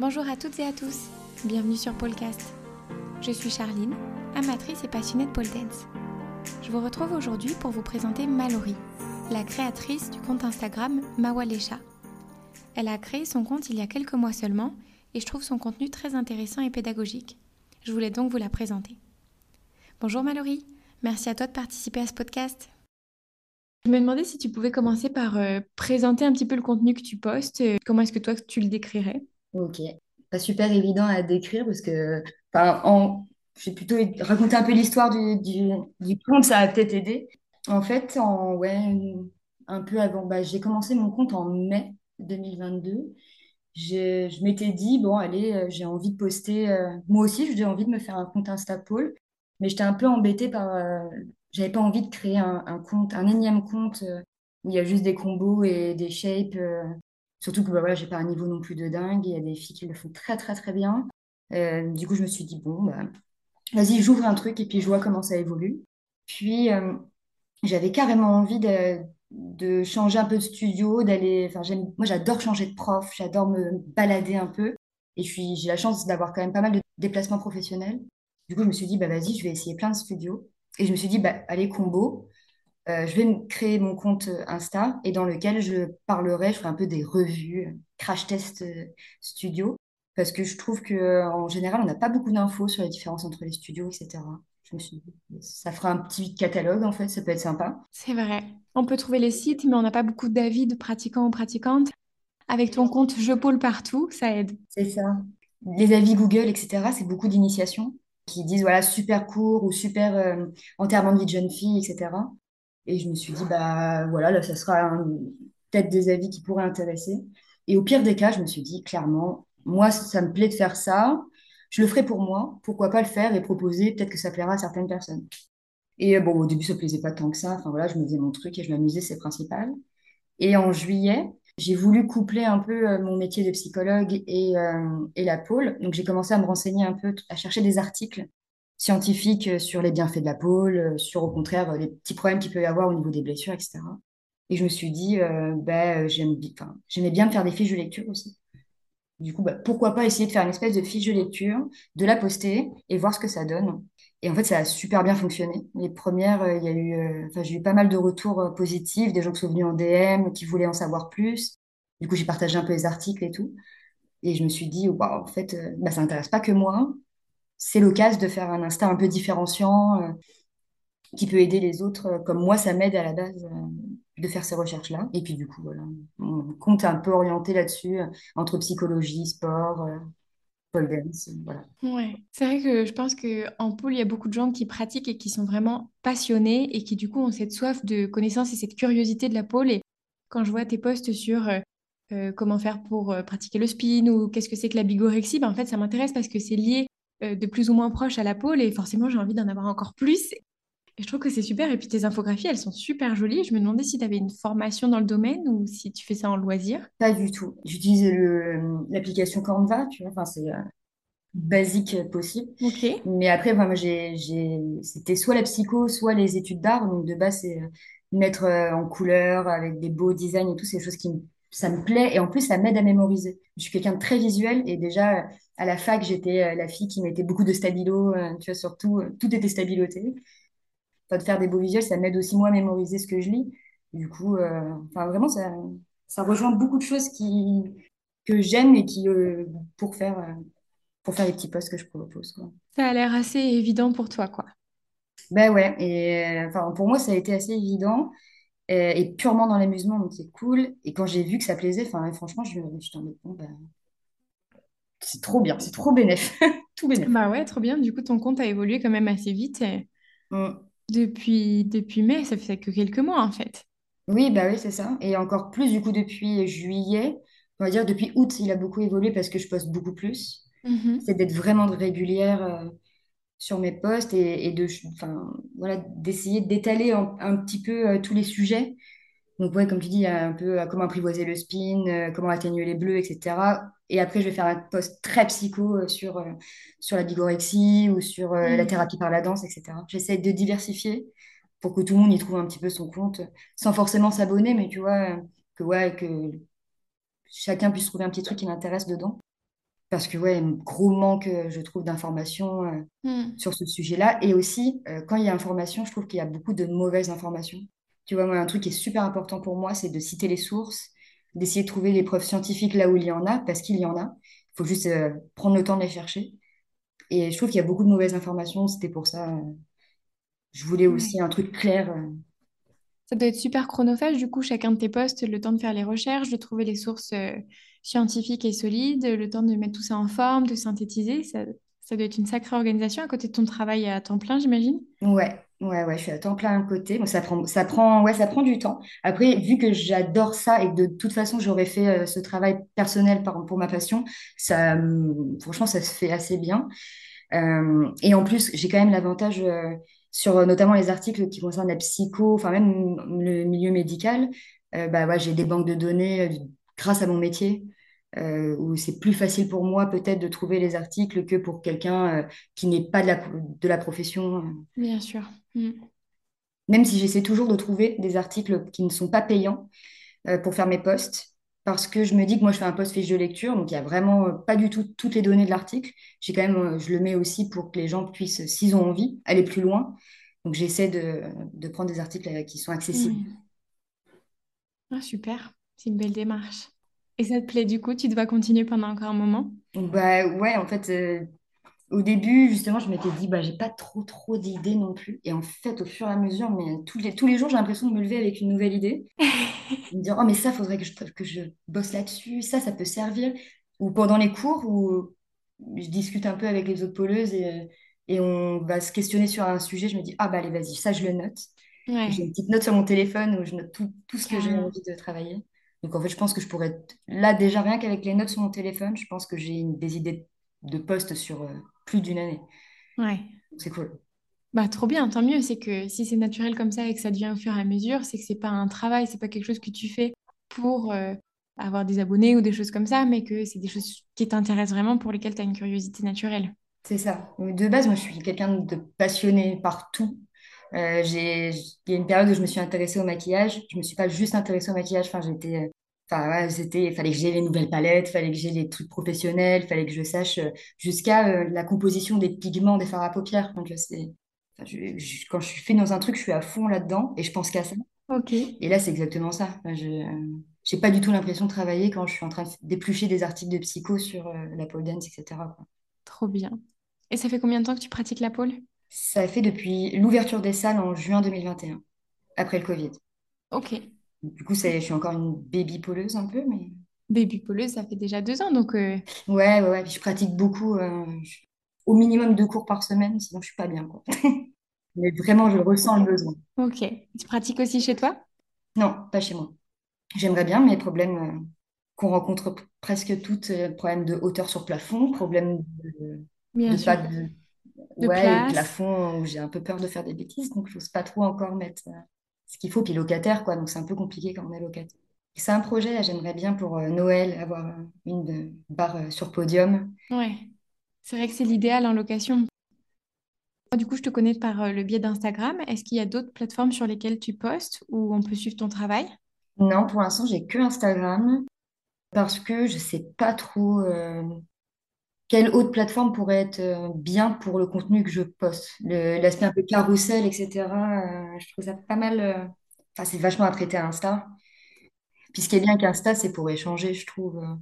Bonjour à toutes et à tous, bienvenue sur Polcast. Je suis Charline, amatrice et passionnée de pole dance. Je vous retrouve aujourd'hui pour vous présenter Mallory, la créatrice du compte Instagram Mawalesha. Elle a créé son compte il y a quelques mois seulement et je trouve son contenu très intéressant et pédagogique. Je voulais donc vous la présenter. Bonjour Mallory, merci à toi de participer à ce podcast. Je me demandais si tu pouvais commencer par euh, présenter un petit peu le contenu que tu postes. Comment est-ce que toi tu le décrirais? Ok. Pas super évident à décrire parce que, en, je vais plutôt raconter un peu l'histoire du, du, compte, ça va peut-être aider. En fait, en, ouais, un peu avant, bah, j'ai commencé mon compte en mai 2022. Je, je m'étais dit, bon, allez, euh, j'ai envie de poster. euh, moi aussi, j'ai envie de me faire un compte Instapol, mais j'étais un peu embêtée par. euh, j'avais pas envie de créer un, un compte, un énième compte euh, où il y a juste des combos et des shapes. Surtout que bah, voilà, j'ai pas un niveau non plus de dingue. Il y a des filles qui le font très, très, très bien. Euh, du coup, je me suis dit, bon, bah, vas-y, j'ouvre un truc et puis je vois comment ça évolue. Puis, euh, j'avais carrément envie de, de changer un peu de studio, d'aller. Moi, j'adore changer de prof, j'adore me balader un peu. Et j'ai la chance d'avoir quand même pas mal de déplacements professionnels. Du coup, je me suis dit, bah vas-y, je vais essayer plein de studios. Et je me suis dit, bah allez, combo, euh, je vais me créer mon compte Insta et dans lequel je parlerai, je ferai un peu des revues, crash test euh, studio, parce que je trouve que euh, en général, on n'a pas beaucoup d'infos sur les différences entre les studios, etc. Je me suis dit, ça fera un petit catalogue en fait, ça peut être sympa. C'est vrai. On peut trouver les sites, mais on n'a pas beaucoup d'avis de pratiquants ou pratiquantes. Avec ton compte Je pôle partout, ça aide. C'est ça. Les avis Google, etc., c'est beaucoup d'initiations qui disent voilà, super court ou super euh, enterrement de vie de jeune fille, etc. Et je me suis dit, bah voilà, là, ça sera peut-être des avis qui pourraient intéresser. Et au pire des cas, je me suis dit, clairement, moi, ça, me plaît de faire ça. Je le ferai pour moi. Pourquoi pas le faire et proposer, peut-être que ça plaira à certaines personnes. Et euh, bon, au début, ça plaisait pas tant que ça. Enfin voilà, je me faisais mon truc et je m'amusais, c'est principal. Et en juillet, j'ai voulu coupler un peu euh, mon métier de psychologue et, euh, et la pôle. Donc, j'ai commencé à me renseigner un peu, à chercher des articles scientifiques euh, sur les bienfaits de la pôle, sur au contraire euh, les petits problèmes qu'il peut y avoir au niveau des blessures, etc. Et je me suis dit, euh, bah, euh, j'aimais bien faire des fiches de lecture aussi. Du coup, bah, pourquoi pas essayer de faire une espèce de fiche de lecture, de la poster et voir ce que ça donne. Et en fait, ça a super bien fonctionné. Les premières, il y a eu, j'ai eu pas mal de retours positifs, des gens qui sont venus en DM, qui voulaient en savoir plus. Du coup, j'ai partagé un peu les articles et tout. Et je me suis dit, waouh, en fait, bah, ça n'intéresse pas que moi. C'est l'occasion de faire un Insta un peu différenciant, euh, qui peut aider les autres, euh, comme moi, ça m'aide à la base, euh, de faire ces recherches-là. Et puis, du coup, voilà, mon compte un peu orienté là-dessus, entre psychologie, sport, pole dance, voilà. Ouais. C'est vrai que je pense que en pôle, il y a beaucoup de gens qui pratiquent et qui sont vraiment passionnés et qui du coup ont cette soif de connaissance et cette curiosité de la pôle. Et quand je vois tes posts sur comment faire pour pratiquer le spin ou qu'est-ce que c'est que la bigorexie, ben, en fait, ça m'intéresse parce que c'est lié de plus ou moins proche à la pôle et forcément, j'ai envie d'en avoir encore plus. Et je trouve que c'est super. Et puis tes infographies, elles sont super jolies. Je me demandais si tu avais une formation dans le domaine ou si tu fais ça en loisir. Pas du tout. J'utilise l'application Canva, tu vois, enfin, c'est euh, basique possible. Ok. Mais après, moi, moi, j'ai, j'ai, c'était soit la psycho, soit les études d'art. Donc, de base, c'est euh, mettre euh, en couleur avec des beaux designs et tout, c'est des choses qui me, ça me plaît. Et en plus, ça m'aide à mémoriser. Je suis quelqu'un de très visuel. Et déjà, euh, à la fac, j'étais euh, la fille qui mettait beaucoup de stabilo. euh, tu vois, surtout, tout était stabiloté. Enfin, de faire des beaux visuels, ça m'aide aussi, moi, à mémoriser ce que je lis. Du coup, euh, enfin, vraiment, ça, ça rejoint beaucoup de choses qui, que j'aime et qui, euh, pour faire, euh, pour faire les petits posts que je propose, quoi. Ça a l'air assez évident pour toi, quoi. Ben ouais, et enfin, pour moi, ça a été assez évident euh, et purement dans l'amusement, donc c'est cool. Et quand j'ai vu que ça plaisait, enfin, franchement, je me je suis mode, bon, ben, c'est trop bien, c'est trop bénef, tout bénef. Bah ouais, trop bien. Du coup, ton compte a évolué quand même assez vite. et Mm. Depuis, depuis mai, ça fait que quelques mois en fait. Oui, bah oui, c'est ça. Et encore plus, du coup, depuis juillet, on va dire depuis août, il a beaucoup évolué parce que je poste beaucoup plus. Mhm. C'est d'être vraiment régulière euh, sur mes posts et, et de, enfin, voilà, d'essayer d'étaler un, un petit peu euh, tous les sujets Donc, ouais, comme tu dis, un peu euh, comment apprivoiser le spin, euh, comment atténuer les bleus, etc. Et après, je vais faire un post très psycho sur, sur la bigorexie ou sur la Mhm. thérapie par la danse, etc. J'essaie de diversifier pour que tout le monde y trouve un petit peu son compte, sans forcément s'abonner, mais tu vois, que, ouais, que chacun puisse trouver un petit truc qui l'intéresse dedans. Parce que, ouais, gros manque, euh, je trouve, d'informations euh, Hmm. sur ce sujet-là. Et aussi, euh, quand il y a information, je trouve qu'il y a beaucoup de mauvaises informations. Tu vois, moi, un truc qui est super important pour moi, c'est de citer les sources, d'essayer de trouver les preuves scientifiques là où il y en a, parce qu'il y en a. Il faut juste euh, prendre le temps de les chercher. Et je trouve qu'il y a beaucoup de mauvaises informations. C'était pour ça, je voulais aussi un truc clair. Ça doit être super chronophage, du coup, chacun de tes postes, le temps de faire les recherches, de trouver les sources euh, scientifiques et solides, le temps de mettre tout ça en forme, de synthétiser. Ça, ça doit être une sacrée organisation à côté de ton travail à temps plein, j'imagine? Ouais, ouais, ouais, je suis à temps plein à côté. Bon, ça prend, ça prend, ouais, ça prend du temps. Après, vu que j'adore ça et que de toute façon, j'aurais fait euh, ce travail personnel pour ma passion, ça, hum, franchement, ça se fait assez bien. Euh, et en plus, j'ai quand même l'avantage sur euh, notamment les articles qui concernent la psycho, enfin même le milieu médical. euh, bah, ouais, j'ai des banques de données euh, grâce à mon métier, euh, où c'est plus facile pour moi peut-être de trouver les articles que pour quelqu'un qui n'est pas de la, de la profession. Bien sûr. Hmm. Même si j'essaie toujours de trouver des articles qui ne sont pas payants pour faire mes posts, parce que je me dis que moi je fais un post fiche de lecture, donc il y a vraiment euh, pas du tout toutes les données de l'article. J'ai quand même, euh, je le mets aussi pour que les gens puissent, s'ils ont envie, aller plus loin. Donc j'essaie de, de prendre des articles euh, qui sont accessibles. Hmm. Ah, super. C'est une belle démarche. Et ça te plaît du coup, tu dois continuer pendant encore un moment? Bah ouais, en fait, euh, au début justement, je m'étais dit bah j'ai pas trop trop d'idées non plus. Et en fait, au fur et à mesure, mais tous les tous les jours, j'ai l'impression de me lever avec une nouvelle idée. me dire, oh, mais ça, faudrait que je, que je bosse là-dessus, ça, ça peut servir. Ou pendant les cours où je discute un peu avec les autres poleuses et, et on va se questionner sur un sujet, je me dis, ah bah allez, vas-y, ça, je le note. J'ai une petite note sur mon téléphone où je note tout, tout ce que j'ai carrément. envie de travailler. Donc en fait, je pense que je pourrais, là déjà, rien qu'avec les notes sur mon téléphone, je pense que j'ai des idées de poste sur euh, plus d'une année. Ouais. C'est cool. Bah, trop bien, tant mieux. C'est que si c'est naturel comme ça et que ça devient au fur et à mesure, c'est que c'est pas un travail, c'est pas quelque chose que tu fais pour euh, avoir des abonnés ou des choses comme ça, mais que c'est des choses qui t'intéressent vraiment pour lesquelles tu as une curiosité naturelle. C'est ça. De base, moi, je suis quelqu'un de passionné par tout. Euh, j'ai, il y a une période où je me suis intéressée au maquillage. Je me suis pas juste intéressée au maquillage. Enfin, j'étais, euh, enfin, ouais, c'était, fallait que j'ai les nouvelles palettes, fallait que j'ai les trucs professionnels, fallait que je sache euh, jusqu'à euh, la composition des pigments des fards à paupières. Donc, je enfin, je- je- quand je suis fait dans un truc, je suis à fond là-dedans et je pense qu'à ça. Ok, Et là, c'est exactement ça. Je, euh, j'ai pas du tout l'impression de travailler quand je suis en train d'éplucher des articles de psycho sur euh, la pole dance, etc. quoi. trop bien. Et ça fait combien de temps que tu pratiques la pole? Ça fait depuis l'ouverture des salles en juin 2021, après le Covid. Ok. Du coup, je suis encore une baby poleuse un peu, mais Baby poleuse, ça fait déjà deux ans, donc euh, ouais, ouais, ouais. Puis je pratique beaucoup, euh, je- au minimum deux cours par semaine, sinon je suis pas bien, quoi. Mais vraiment, je ressens le besoin. ok. Tu pratiques aussi chez toi? Non, pas chez moi. J'aimerais bien, mais problème euh, qu'on rencontre presque toutes, euh, problème de hauteur sur plafond, problème de, Bien de pas de, De ouais, place? plafond où j'ai un peu peur de faire des bêtises, donc j'ose pas trop encore mettre euh, ce qu'il faut, puis locataire, quoi, donc c'est un peu compliqué quand on est locataire. C'est un projet, là, j'aimerais bien pour euh, Noël avoir euh, une euh, barre sur podium. Ouais. C'est vrai que c'est l'idéal en location. Du coup, je te connais par le biais d'Instagram. Est-ce qu'il y a d'autres plateformes sur lesquelles tu postes où on peut suivre ton travail? Non, pour l'instant, j'ai que Instagram parce que je sais pas trop euh, quelle autre plateforme pourrait être euh, bien pour le contenu que je poste? L'aspect un peu carrousel, etc., euh, je trouve ça pas mal. euh, Enfin, c'est vachement apprêté à Insta. Puis ce qui est bien qu'Insta, c'est pour échanger, je trouve. euh,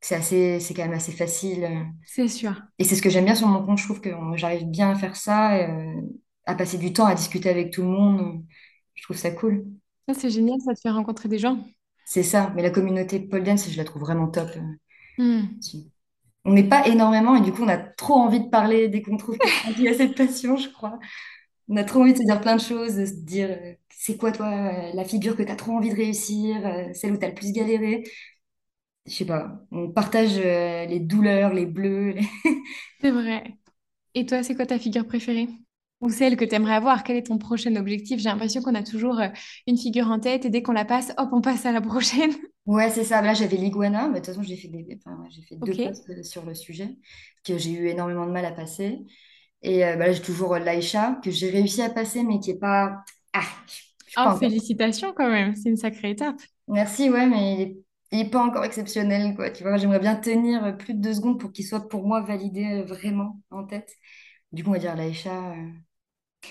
C'est assez, c'est quand même assez facile. C'est sûr. Et c'est ce que j'aime bien sur mon compte. Je trouve que j'arrive bien à faire ça, à passer du temps à discuter avec tout le monde. Je trouve ça cool. Ça, c'est génial, ça te fait rencontrer des gens. C'est ça. Mais la communauté pole dance, je la trouve vraiment top. Hmm. On n'est pas énormément et du coup, on a trop envie de parler dès qu'on trouve quelqu'un qui a cette passion, je crois. On a trop envie de se dire plein de choses, de se dire euh, c'est quoi toi euh, la figure que tu as trop envie de réussir, euh, celle où tu as le plus galéré? Je sais pas. On partage les douleurs, les bleus. C'est vrai. Et toi, c'est quoi ta figure préférée? Ou celle que tu aimerais avoir? Quel est ton prochain objectif? J'ai l'impression qu'on a toujours une figure en tête et dès qu'on la passe, hop, on passe à la prochaine. Ouais, c'est ça. Là, j'avais l'iguana. mais De toute façon, j'ai fait des... enfin, ouais, j'ai fait deux Ok. posts euh, sur le sujet que j'ai eu énormément de mal à passer. Et euh, bah, là, j'ai toujours euh, l'Aïcha que j'ai réussi à passer, mais qui est pas. Ah, je suis Oh, encore. félicitations quand même, c'est une sacrée étape. Merci, ouais, mais il est pas encore exceptionnel, quoi. Tu vois, j'aimerais bien tenir plus de deux secondes pour qu'il soit pour moi validé euh, vraiment en tête. Du coup, on va dire l'Aïcha. euh.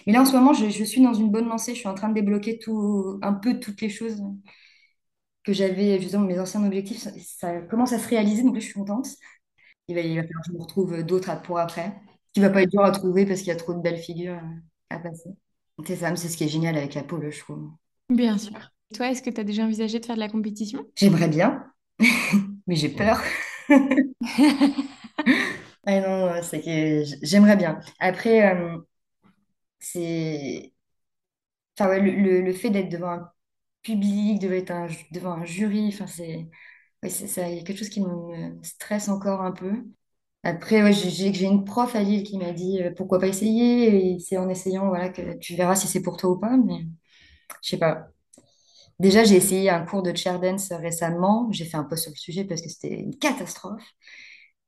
Mais là, en ce moment, je, je suis dans une bonne lancée. Je suis en train de débloquer tout, un peu toutes les choses que j'avais, justement, mes anciens objectifs. Ça, commence à se réaliser, donc là, je suis contente. Il va, il va falloir que je me retrouve d'autres à- pour après. Ce qui va pas être dur à trouver parce qu'il y a trop de belles figures euh, à passer. C'est ça, c'est ce qui est génial avec la pole, je trouve. Bien sûr. Toi, est-ce que tu as déjà envisagé de faire de la compétition? J'aimerais bien, mais j'ai peur. Ah non, non, c'est que j'aimerais bien. Après, euh, c'est... Enfin, ouais, le, le- le fait d'être devant un public, devant un, devant un jury, enfin, c'est... Ça, il y a quelque chose qui me stresse encore un peu. Après, ouais, j'ai une prof à Lille qui m'a dit euh, pourquoi pas essayer, et c'est en essayant voilà, que tu verras si c'est pour toi ou pas, mais je sais pas. Déjà, j'ai essayé un cours de chair dance récemment, j'ai fait un post sur le sujet parce que c'était une catastrophe.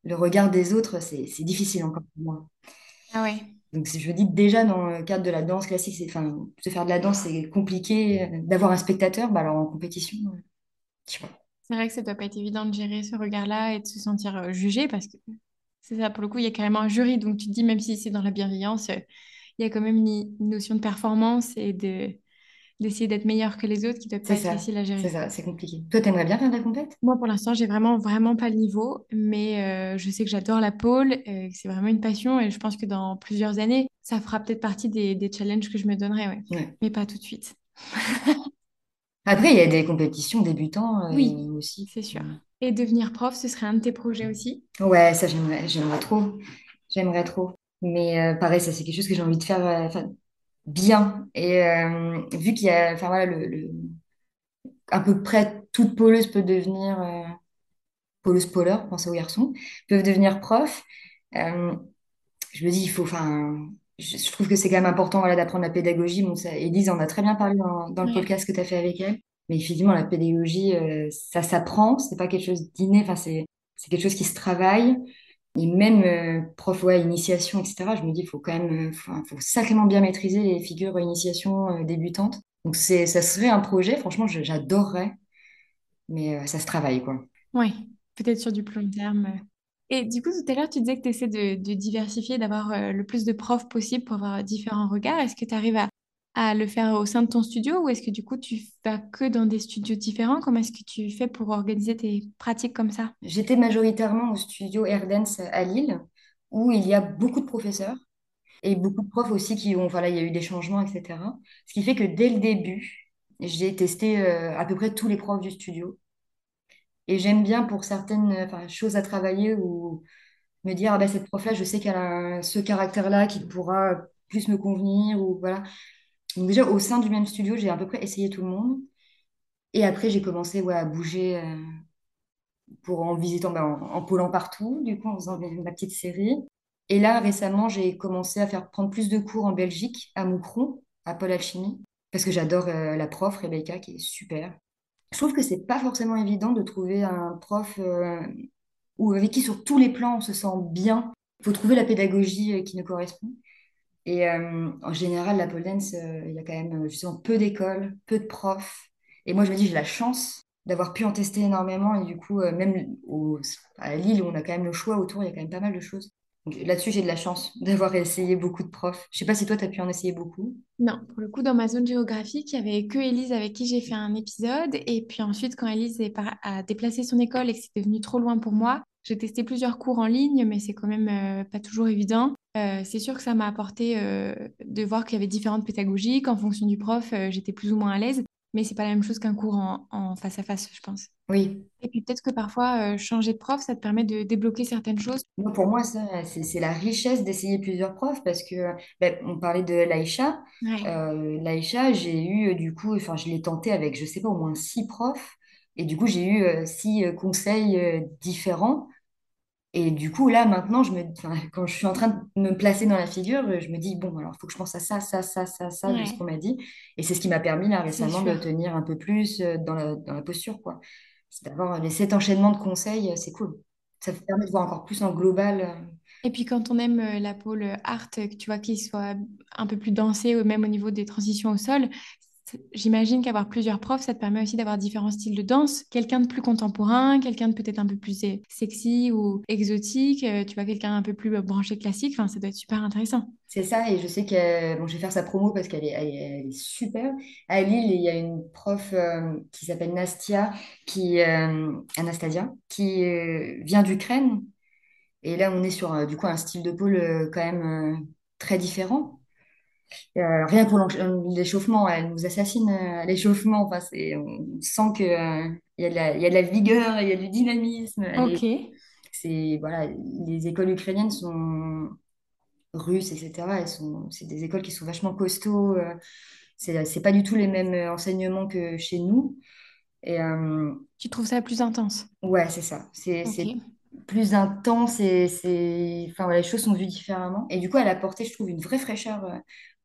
Le regard des autres, c'est difficile encore pour moi. Ah ouais. Donc, je dis déjà, dans le cadre de la danse classique, c'est, enfin, de faire de la danse, c'est compliqué euh, d'avoir un spectateur, bah alors en compétition, je sais. C'est vrai que ça doit pas être évident de gérer ce regard-là et de se sentir euh, jugé parce que c'est ça, pour le coup, il y a carrément un jury. Donc tu te dis, même si c'est dans la bienveillance, euh, il y a quand même une notion de performance et de, d'essayer d'être meilleur que les autres qui doit pas C'est être facile à c'est gérer. ça, c'est compliqué. Toi, t'aimerais bien faire de la compète? Moi, pour l'instant, j'ai vraiment, vraiment pas le niveau, mais euh, je sais que j'adore la pole, euh, c'est vraiment une passion et je pense que dans plusieurs années, ça fera peut-être partie des, des challenges que je me donnerai, ouais. Ouais. Mais pas tout de suite. Après, il y a des compétitions débutants Oui, euh, aussi. c'est sûr. Et devenir prof, ce serait un de tes projets aussi? Ouais, ça, j'aimerais, j'aimerais trop. J'aimerais trop. Mais euh, pareil, ça, c'est quelque chose que j'ai envie de faire euh, bien. Et euh, vu qu'il y a, enfin voilà, le, le- à peu près toute poleuse peut devenir, euh, poleuse poleur, pensez aux garçons, peuvent devenir prof. Euh, je me dis, il faut, enfin, je, je trouve que c'est quand même important, voilà, d'apprendre la pédagogie. Bon, ça, Élise en a très bien parlé dans, dans le podcast que tu as fait avec elle. Mais effectivement, la pédagogie, euh, ça s'apprend, c'est pas quelque chose d'inné, enfin, c'est, c'est quelque chose qui se travaille. Et même euh, prof, ouais, initiation, etc., je me dis, il faut quand même, euh, faut, faut sacrément bien maîtriser les figures initiation euh, débutantes. Donc, c'est, ça serait un projet, franchement, j'adorerais, mais euh, ça se travaille, quoi. Ouais, peut-être sur du long terme. euh. Et du coup, tout à l'heure, tu disais que tu essaies de, de diversifier, d'avoir euh, le plus de profs possible pour avoir différents regards. Est-ce que tu arrives à, à le faire au sein de ton studio ou est-ce que du coup, tu vas que dans des studios différents? Comment est-ce que tu fais pour organiser tes pratiques comme ça? J'étais majoritairement au studio Airdance à Lille, où il y a beaucoup de professeurs et beaucoup de profs aussi qui ont, voilà, il y a eu des changements, etc. Ce qui fait que dès le début, j'ai testé euh, à peu près tous les profs du studio. Et j'aime bien pour certaines choses à travailler ou me dire, ah ben, cette prof-là, je sais qu'elle a ce caractère-là qui pourra plus me convenir. Ou voilà. Donc déjà, au sein du même studio, j'ai à peu près essayé tout le monde. Et après, j'ai commencé ouais, à bouger euh, pour en visitant, ben, en, en partout, du coup, en faisant ma petite série. Et là, récemment, j'ai commencé à faire prendre plus de cours en Belgique, à Moucron, à Paul Alchimie, parce que j'adore euh, la prof, Rebecca, qui est super. Je trouve que c'est pas forcément évident de trouver un prof euh, ou avec qui, sur tous les plans, on se sent bien. Il faut trouver la pédagogie qui nous correspond. Et euh, en général, la pole dance, euh, il y a quand même euh, justement peu d'écoles, peu de profs. Et moi, je me dis, j'ai la chance d'avoir pu en tester énormément. Et du coup, même à Lille, où on a quand même le choix autour, il y a quand même pas mal de choses. Là-dessus, j'ai de la chance d'avoir essayé beaucoup de profs. Je sais pas si toi, tu as pu en essayer beaucoup. Non, pour le coup, dans ma zone géographique, il y avait que Élise avec qui j'ai fait un épisode. Et puis ensuite, quand par- a déplacé son école et que c'était devenu trop loin pour moi, j'ai testé plusieurs cours en ligne, mais c'est quand même euh, pas toujours évident. Euh, c'est sûr que ça m'a apporté euh, de voir qu'il y avait différentes pédagogies, qu'en fonction du prof, j'étais plus ou moins à l'aise. Mais c'est pas la même chose qu'un cours en, en face à face, je pense. Oui, Et puis peut-être que parfois, euh, changer de prof, ça te permet de débloquer certaines choses. Moi, pour moi, c'est la richesse d'essayer plusieurs profs parce que ben, on parlait de l'Aïcha. Ouais, Euh, l'Aïcha, j'ai eu du coup, enfin, je l'ai tenté avec, je sais pas, au moins six profs. Et du coup, j'ai eu euh, six conseils différents. Et du coup, là, maintenant, je me, enfin, quand je suis en train de me placer dans la figure, euh, je me dis, bon, alors, il faut que je pense à ça, ça, ça, ça, ça, de ce qu'on m'a dit. Et c'est ce qui m'a permis, là, récemment, de tenir un peu plus euh, dans la, dans la posture, quoi. C'est d'avoir les sept enchaînements de conseils, euh, c'est cool. Ça te permet de voir encore plus en global. euh, Et puis quand on aime euh, la pôle art, euh, tu vois qu'il soit un peu plus dansé, ou même au niveau des transitions au sol, j'imagine qu'avoir plusieurs profs, ça te permet aussi d'avoir différents styles de danse. Quelqu'un de plus contemporain, quelqu'un de peut-être un peu plus euh, sexy ou exotique, euh, tu vois, quelqu'un un peu plus branché classique. Enfin, ça doit être super intéressant. C'est ça, et je sais que bon, je vais faire sa promo parce qu'elle est, super. À Lille, il y a une prof qui s'appelle Nastia, qui, Anastasia, qui vient d'Ukraine. Et là, on est sur du coup un style de pôle quand même très différent. Euh, rien pour l'échauffement, elle nous assassine euh, à l'échauffement. Enfin, on sent qu'il euh, y, a de la, y a de la vigueur, il y a du dynamisme. Ok. C'est, voilà, les écoles ukrainiennes sont russes, etc. Elles sont, c'est des écoles qui sont vachement costauds. c'est, c'est pas du tout les mêmes enseignements que chez nous. Et, tu trouves ça plus intense? Ouais, c'est ça. C'est, plus intense et c'est enfin les choses sont vues différemment et du coup elle a apporté je trouve une vraie fraîcheur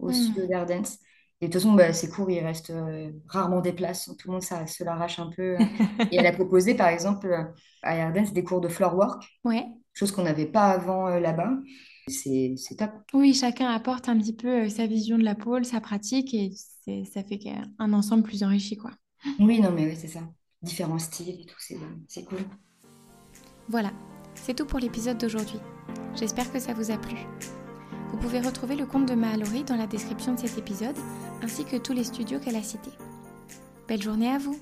euh, au studio mm. d'Ardens et de toute façon bah, c'est court il reste euh, rarement des places. Tout le monde ça se l'arrache un peu et elle a proposé par exemple à Ardens des cours de floor work ouais. chose qu'on n'avait pas avant euh, là-bas. C'est top. Oui chacun apporte un petit peu sa vision de la pôle sa pratique. Et ça fait un ensemble plus enrichi quoi. Oui non mais oui, c'est ça. Différents styles et tout c'est cool. Voilà, c'est tout pour l'épisode d'aujourd'hui. J'espère que ça vous a plu. Vous pouvez retrouver le compte de Mahalori dans la description de cet épisode, ainsi que tous les studios qu'elle a cités. Belle journée à vous